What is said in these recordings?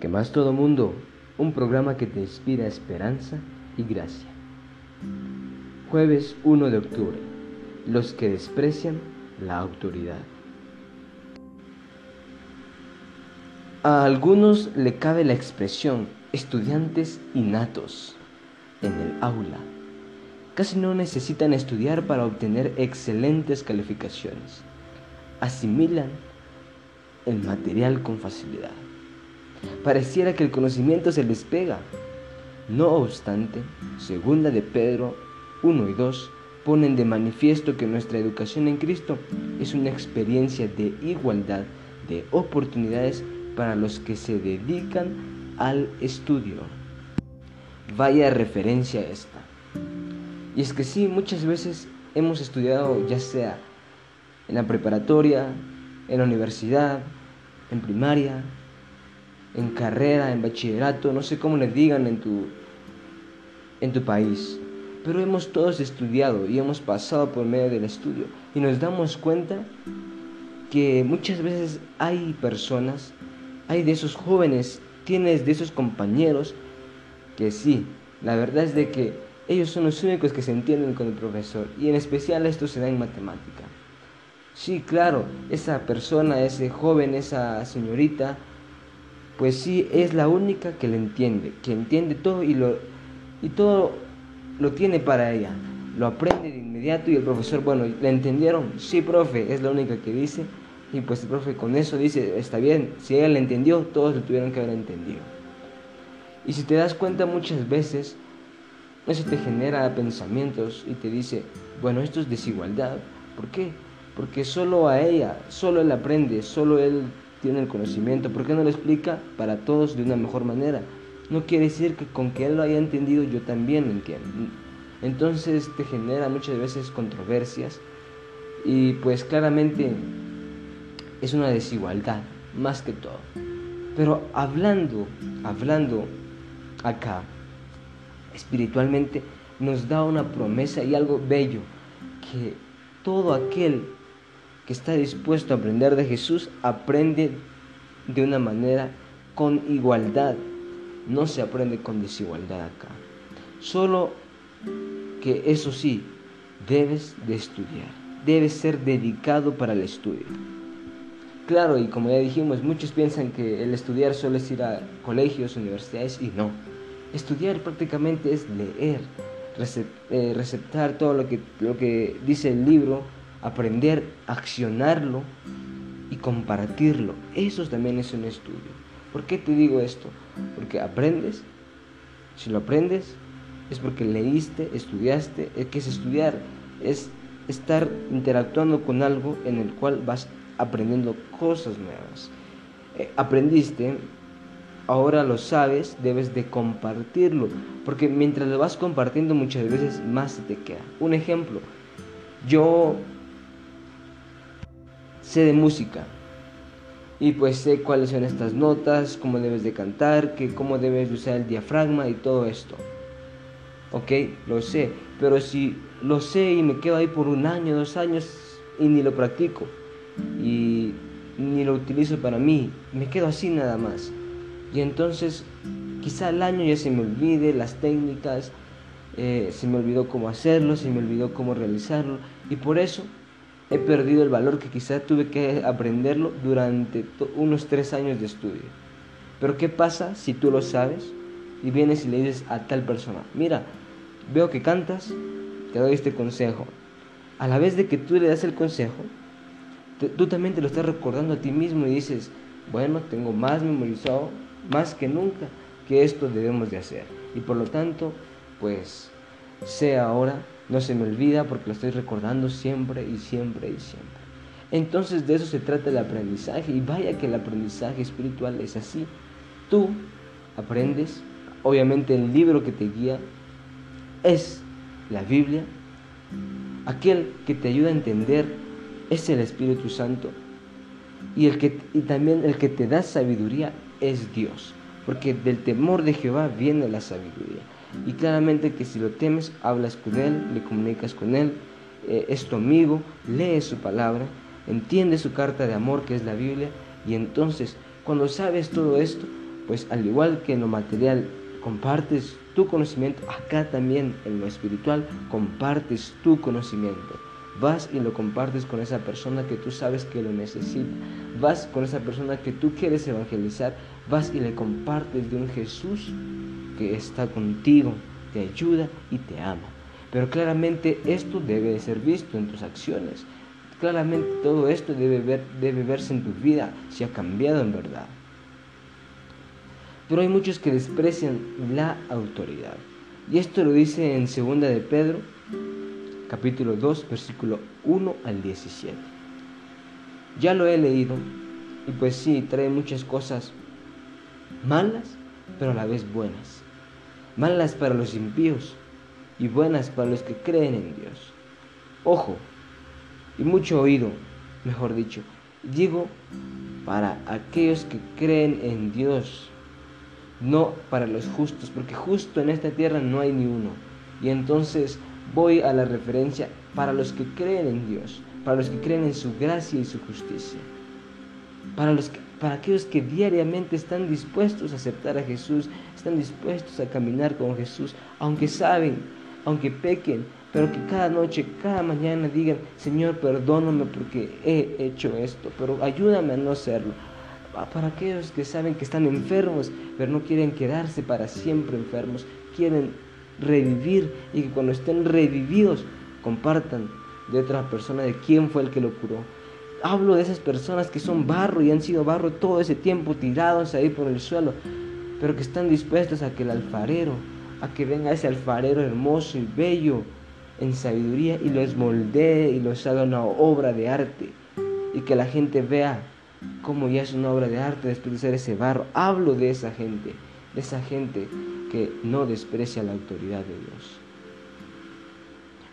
Que más todo mundo, un programa que te inspira esperanza y gracia. Jueves 1 de octubre. Los que desprecian la autoridad. A algunos le cabe la expresión estudiantes innatos en el aula. Casi no necesitan estudiar para obtener excelentes calificaciones. Asimilan el material con facilidad. Pareciera que el conocimiento se les pega. No obstante, segunda de Pedro 1 y 2 ponen de manifiesto que nuestra educación en Cristo es una experiencia de igualdad de oportunidades para los que se dedican al estudio. Vaya referencia esta. Y es que sí, muchas veces hemos estudiado ya sea en la preparatoria, en la universidad, en primaria, en carrera, en bachillerato, no sé cómo le digan en tu, en tu país. Pero hemos todos estudiado y hemos pasado por medio del estudio y nos damos cuenta que muchas veces hay personas, hay de esos jóvenes, tienes de esos compañeros que sí, la verdad es de que ellos son los únicos que se entienden con el profesor y en especial esto se da en matemática. Sí, claro, esa persona, ese joven, esa señorita, pues sí es la única que le entiende, que entiende todo y lo y todo lo tiene para ella. Lo aprende de inmediato y el profesor, bueno, ¿le entendieron? Sí, profe, es la única que dice. Y pues el profe con eso dice, está bien, si ella le entendió, todos lo tuvieron que haber entendido. Y si te das cuenta muchas veces, eso te genera pensamientos y te dice, bueno, esto es desigualdad. ¿Por qué? Porque solo a ella, solo él aprende, solo él tiene el conocimiento. ¿Por qué no lo explica para todos de una mejor manera? No quiere decir que con que él lo haya entendido yo también lo entiendo. Entonces te genera muchas veces controversias y pues claramente es una desigualdad, más que todo. Pero hablando, hablando acá, espiritualmente, nos da una promesa y algo bello, que todo aquel que está dispuesto a aprender de Jesús aprende de una manera con igualdad. No se aprende con desigualdad acá. Solo que eso sí, debes de estudiar. Debes ser dedicado para el estudio. Claro, y como ya dijimos, muchos piensan que el estudiar solo es ir a colegios, universidades, y no. Estudiar prácticamente es leer, eh, receptar todo lo que, lo que dice el libro, aprender, accionarlo y compartirlo. Eso también es un estudio. ¿Por qué te digo esto? Porque aprendes, si lo aprendes, es porque leíste, estudiaste, ¿qué es estudiar? Es estar interactuando con algo en el cual vas aprendiendo cosas nuevas. Eh, aprendiste, ahora lo sabes, debes de compartirlo, porque mientras lo vas compartiendo muchas veces más se te queda. Un ejemplo, yo sé de música y pues sé cuáles son estas notas, cómo debes de cantar, que cómo debes de usar el diafragma y todo esto. Ok, lo sé, pero si lo sé y me quedo ahí por un año, dos años y ni lo practico, y ni lo utilizo para mí, me quedo así nada más. Y entonces quizá al año ya se me olvide las técnicas, eh, se me olvidó cómo hacerlo, se me olvidó cómo realizarlo y por eso he perdido el valor que quizá tuve que aprenderlo durante unos tres años de estudio. Pero ¿qué pasa si tú lo sabes y vienes y le dices a tal persona, mira, veo que cantas, te doy este consejo. A la vez de que tú le das el consejo, tú también te lo estás recordando a ti mismo y dices, bueno, tengo más memorizado, más que nunca, que esto debemos de hacer. Y por lo tanto, pues, sé ahora, no se me olvida porque lo estoy recordando siempre y siempre y siempre. Entonces de eso se trata el aprendizaje y vaya que el aprendizaje espiritual es así. Tú aprendes, obviamente el libro que te guía es la Biblia, aquel que te ayuda a entender es el Espíritu Santo. Y, el que, y también el que te da sabiduría es Dios. Porque del temor de Jehová viene la sabiduría. Y claramente que si lo temes, hablas con Él, le comunicas con Él, eh, es tu amigo, lee su palabra, entiende su carta de amor que es la Biblia. Y entonces, cuando sabes todo esto, pues al igual que en lo material compartes tu conocimiento, acá también en lo espiritual compartes tu conocimiento. Vas y lo compartes con esa persona que tú sabes que lo necesita. Vas con esa persona que tú quieres evangelizar. Vas y le compartes de un Jesús que está contigo, te ayuda y te ama. Pero claramente esto debe de ser visto en tus acciones. Claramente todo esto debe, ver, debe verse en tu vida si ha cambiado en verdad. Pero hay muchos que desprecian la autoridad. Y esto lo dice en 2 de Pedro, capítulo 2, versículo 1 al 17. Ya lo he leído y pues sí, trae muchas cosas malas, pero a la vez buenas. Malas para los impíos y buenas para los que creen en Dios. Ojo, y mucho oído, mejor dicho, digo para aquellos que creen en Dios no para los justos, porque justo en esta tierra no hay ni uno. Y entonces voy a la referencia para los que creen en Dios, para los que creen en su gracia y su justicia, para, los para aquellos que diariamente están dispuestos a aceptar a Jesús, están dispuestos a caminar con Jesús, aunque saben, aunque pequen, pero que cada noche, cada mañana digan, Señor, perdóname porque he hecho esto, pero ayúdame a no hacerlo para aquellos que saben que están enfermos, pero no quieren quedarse para siempre enfermos, quieren revivir y que cuando estén revividos compartan de otra persona de quién fue el que lo curó. Hablo de esas personas que son barro y han sido barro todo ese tiempo tirados ahí por el suelo, pero que están dispuestos a que el alfarero, a que venga ese alfarero hermoso y bello en sabiduría y los moldee y los haga una obra de arte y que la gente vea como ya es una obra de arte después de ser ese barro. Hablo de esa gente, de esa gente que no desprecia la autoridad de Dios.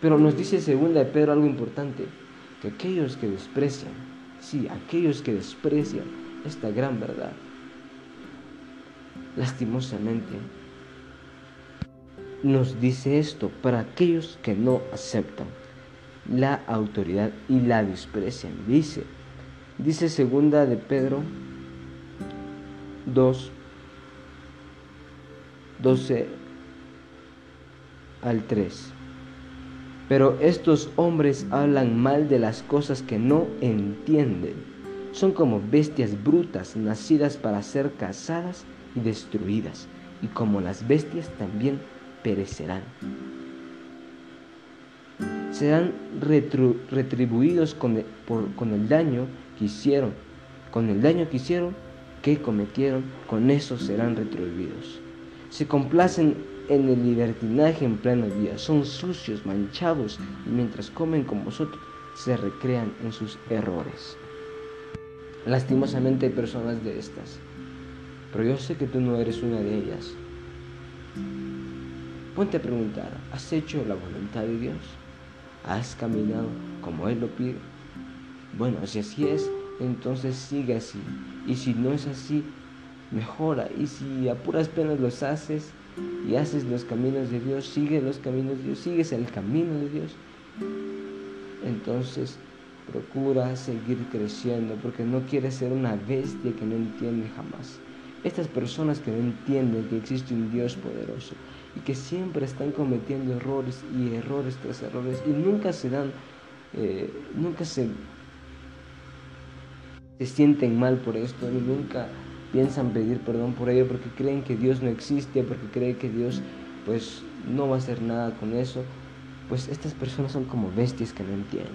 Pero nos dice segunda de Pedro algo importante, que aquellos que desprecian, sí, aquellos que desprecian esta gran verdad, lastimosamente, nos dice esto para aquellos que no aceptan la autoridad y la desprecian. Dice, Dice segunda de Pedro 2, 12 al 3. Pero estos hombres hablan mal de las cosas que no entienden. Son como bestias brutas nacidas para ser cazadas y destruidas, y como las bestias también perecerán. Serán retribuidos con el, con el daño hicieron, con el daño que hicieron, que cometieron, con eso serán retribuidos. Se complacen en el libertinaje en pleno día, son sucios, manchados, y mientras comen con vosotros, se recrean en sus errores. Lastimosamente hay personas de estas, pero yo sé que tú no eres una de ellas. Ponte a preguntar, ¿has hecho la voluntad de Dios? ¿Has caminado como Él lo pide? Bueno, si así es, entonces sigue así. Y si no es así, mejora. Y si a puras penas los haces y haces los caminos de Dios, sigue los caminos de Dios, sigues el camino de Dios, entonces procura seguir creciendo porque no quieres ser una bestia que no entiende jamás. Estas personas que no entienden que existe un Dios poderoso y que siempre están cometiendo errores y errores tras errores y nunca se dan, eh, nunca se se sienten mal por esto nunca piensan pedir perdón por ello porque creen que Dios no existe, porque creen que Dios pues no va a hacer nada con eso, pues estas personas son como bestias que no entienden.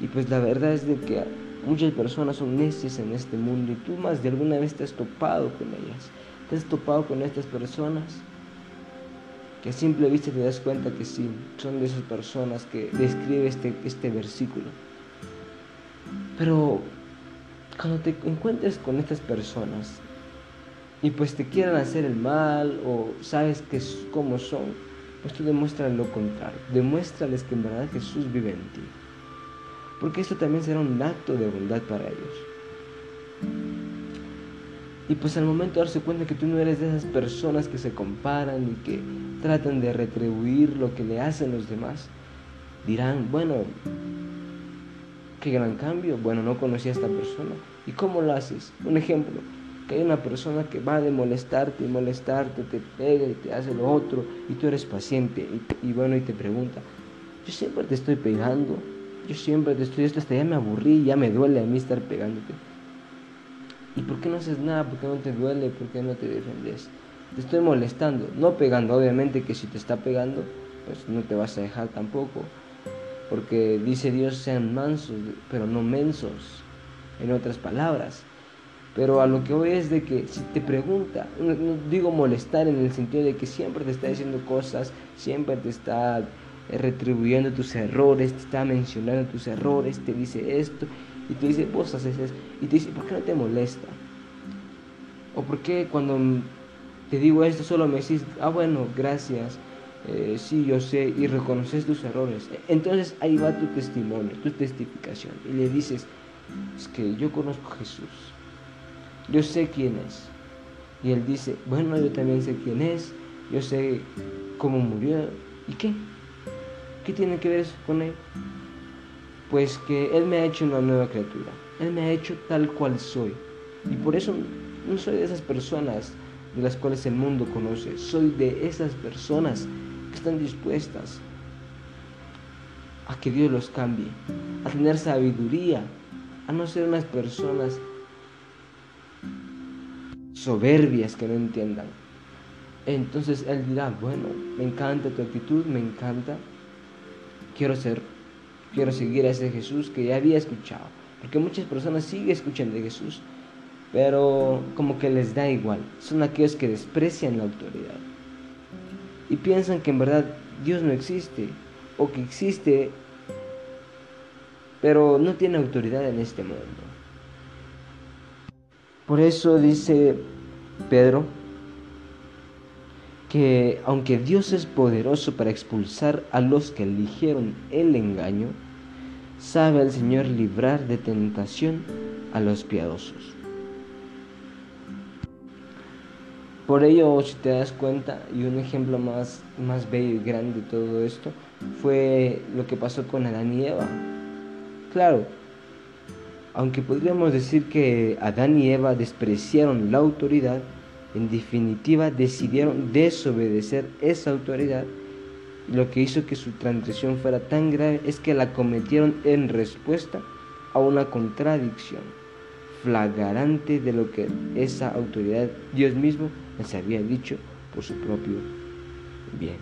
Y pues la verdad es de que muchas personas son necias en este mundo y tú más de alguna vez te has topado con ellas, te has topado con estas personas que a simple vista te das cuenta que sí, son de esas personas que describe este, este versículo. Pero cuando te encuentres con estas personas y pues te quieran hacer el mal o sabes que es como son, pues tú demuéstrales lo contrario. Demuéstrales que en verdad Jesús vive en ti. Porque esto también será un acto de bondad para ellos. Y pues al momento de darse cuenta que tú no eres de esas personas que se comparan y que tratan de retribuir lo que le hacen los demás, dirán, bueno, qué gran cambio, bueno, no conocí a esta persona, ¿Y cómo lo haces? Un ejemplo, que hay una persona que va de molestarte y molestarte, te pega y te hace lo otro, y tú eres paciente, y, bueno, y te pregunta, yo siempre te estoy pegando, yo siempre te estoy, hasta ya me aburrí, ya me duele a mí estar pegándote. ¿Y por qué no haces nada? ¿Por qué no te duele? ¿Por qué no te defendes? Te estoy molestando, no pegando, obviamente que si te está pegando, pues no te vas a dejar tampoco. Porque dice Dios sean mansos, pero no mensos, en otras palabras. Pero a lo que voy es de que si te pregunta, no, digo molestar en el sentido de que siempre te está diciendo cosas, siempre te está retribuyendo tus errores, te está mencionando tus errores, te dice esto y te dice vos haces y te dice ¿por qué no te molesta? O por qué cuando te digo esto solo me decís, ah bueno, gracias, eh, sí, yo sé, y reconoces tus errores. Entonces ahí va tu testimonio, tu testificación. Y le dices, es que yo conozco a Jesús, yo sé quién es. Y él dice, bueno, yo también sé quién es, yo sé cómo murió. ¿Y qué? ¿Qué tiene que ver eso con él? Pues que Él me ha hecho una nueva criatura. Él me ha hecho tal cual soy. Y por eso no soy de esas personas de las cuales el mundo conoce. Soy de esas personas están dispuestas a que Dios los cambie, a tener sabiduría, a no ser unas personas soberbias que no entiendan. Entonces Él dirá, bueno, me encanta tu actitud, me encanta, quiero ser, quiero seguir a ese Jesús que ya había escuchado. Porque muchas personas siguen escuchando de Jesús, pero como que les da igual. Son aquellos que desprecian la autoridad y piensan que en verdad Dios no existe o que existe pero no tiene autoridad en este mundo. Por eso dice Pedro que aunque Dios es poderoso para expulsar a los que eligieron el engaño, sabe el Señor librar de tentación a los piadosos. Por ello, si te das cuenta, y un ejemplo más, más bello y grande de todo esto, fue lo que pasó con Adán y Eva. Claro, aunque podríamos decir que Adán y Eva despreciaron la autoridad, en definitiva decidieron desobedecer esa autoridad. Lo que hizo que su transgresión fuera tan grave es que la cometieron en respuesta a una contradicción flagrante de lo que esa autoridad, Dios mismo, les había dicho por su propio bien.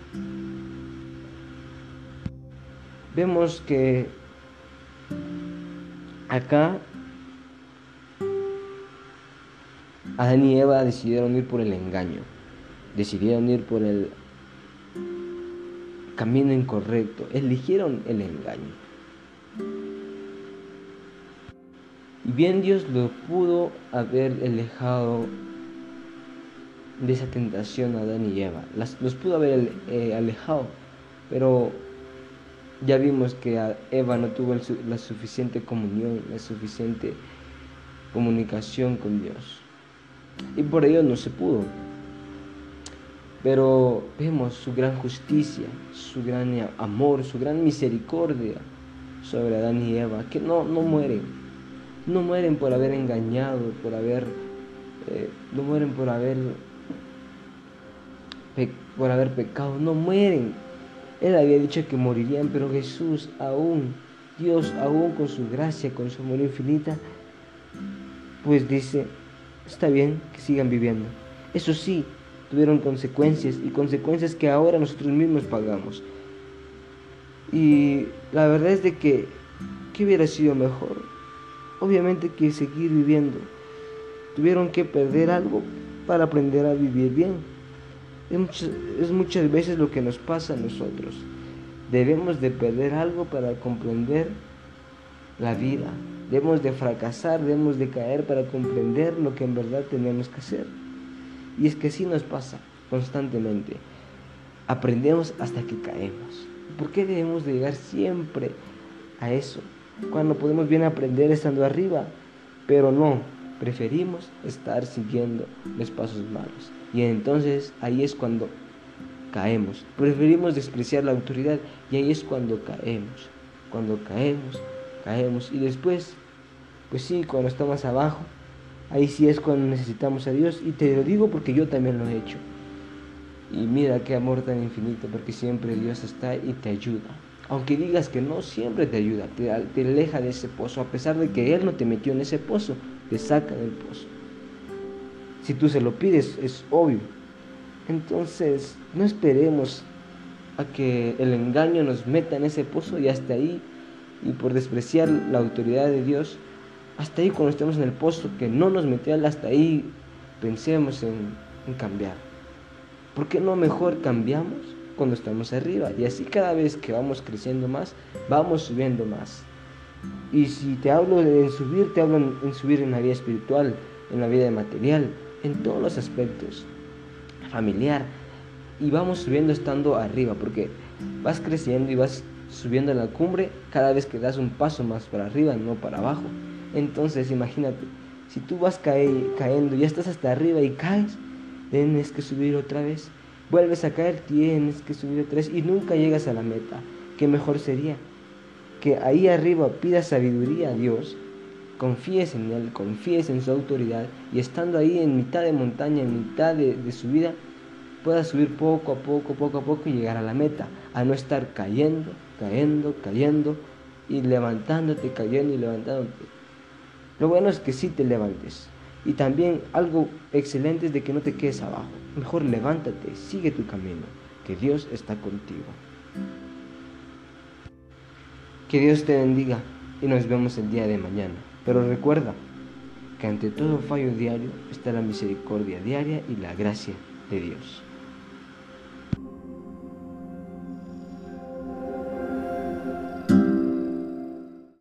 Vemos que acá Adán y Eva decidieron ir por el engaño, decidieron ir por el camino incorrecto, eligieron el engaño. Y bien Dios lo pudo haber alejado de esa tentación a Adán y Eva. los pudo haber eh, alejado, pero ya vimos que Eva no tuvo la suficiente comunión, la suficiente comunicación con Dios. Y por ello no se pudo. Pero vemos su gran justicia, su gran amor, su gran misericordia sobre Adán y Eva, que no, no mueren, no mueren por haber engañado, por haber, eh, no mueren por haber, por haber pecado, no mueren. Él había dicho que morirían, pero Jesús aún, Dios aún con su gracia, con su amor infinita, pues dice, está bien que sigan viviendo. Eso sí, tuvieron consecuencias y consecuencias que ahora nosotros mismos pagamos. Y la verdad es de que, ¿qué hubiera sido mejor? obviamente que seguir viviendo. Tuvieron que perder algo para aprender a vivir bien. Es muchas, veces lo que nos pasa a nosotros. Debemos de perder algo para comprender la vida. Debemos de fracasar, debemos de caer para comprender lo que en verdad tenemos que hacer. Y es que así nos pasa constantemente. Aprendemos hasta que caemos. ¿Por qué debemos de llegar siempre a eso? cuando podemos bien aprender estando arriba, pero no, preferimos estar siguiendo los pasos malos. Y entonces ahí es cuando caemos. Preferimos despreciar la autoridad y ahí es cuando caemos. Cuando caemos, caemos. Y después, pues sí, cuando estamos abajo, ahí sí es cuando necesitamos a Dios y te lo digo porque yo también lo he hecho. Y mira qué amor tan infinito, porque siempre Dios está y te ayuda. Aunque digas que no, siempre te ayuda, te, te aleja de ese pozo, a pesar de que Él no te metió en ese pozo, te saca del pozo. Si tú se lo pides, es obvio. Entonces, no esperemos a que el engaño nos meta en ese pozo y hasta ahí, y por despreciar la autoridad de Dios, hasta ahí cuando estemos en el pozo que no nos metió hasta ahí, pensemos en, en cambiar. ¿Por qué no mejor cambiamos cuando estamos arriba? Y así cada vez que vamos creciendo más, vamos subiendo más. Y si te hablo de subir, te hablo en subir en la vida espiritual, en la vida material, en todos los aspectos, familiar. Y vamos subiendo estando arriba, porque vas creciendo y vas subiendo a la cumbre cada vez que das un paso más para arriba, no para abajo. Entonces imagínate, si tú vas cayendo, ya estás hasta arriba y caes, tienes que subir otra vez. Vuelves a caer, tienes que subir otra vez y nunca llegas a la meta. ¿Qué mejor sería? Que ahí arriba pidas sabiduría a Dios, confíes en Él, confíes en su autoridad y estando ahí en mitad de montaña, en mitad de, de su vida, puedas subir poco a poco, poco a poco y llegar a la meta, a no estar cayendo, cayendo, cayendo y levantándote, cayendo y levantándote. Lo bueno es que sí te levantes. Y también algo excelente es de que no te quedes abajo. Mejor levántate, sigue tu camino, que Dios está contigo. Que Dios te bendiga y nos vemos el día de mañana. Pero recuerda que ante todo fallo diario está la misericordia diaria y la gracia de Dios.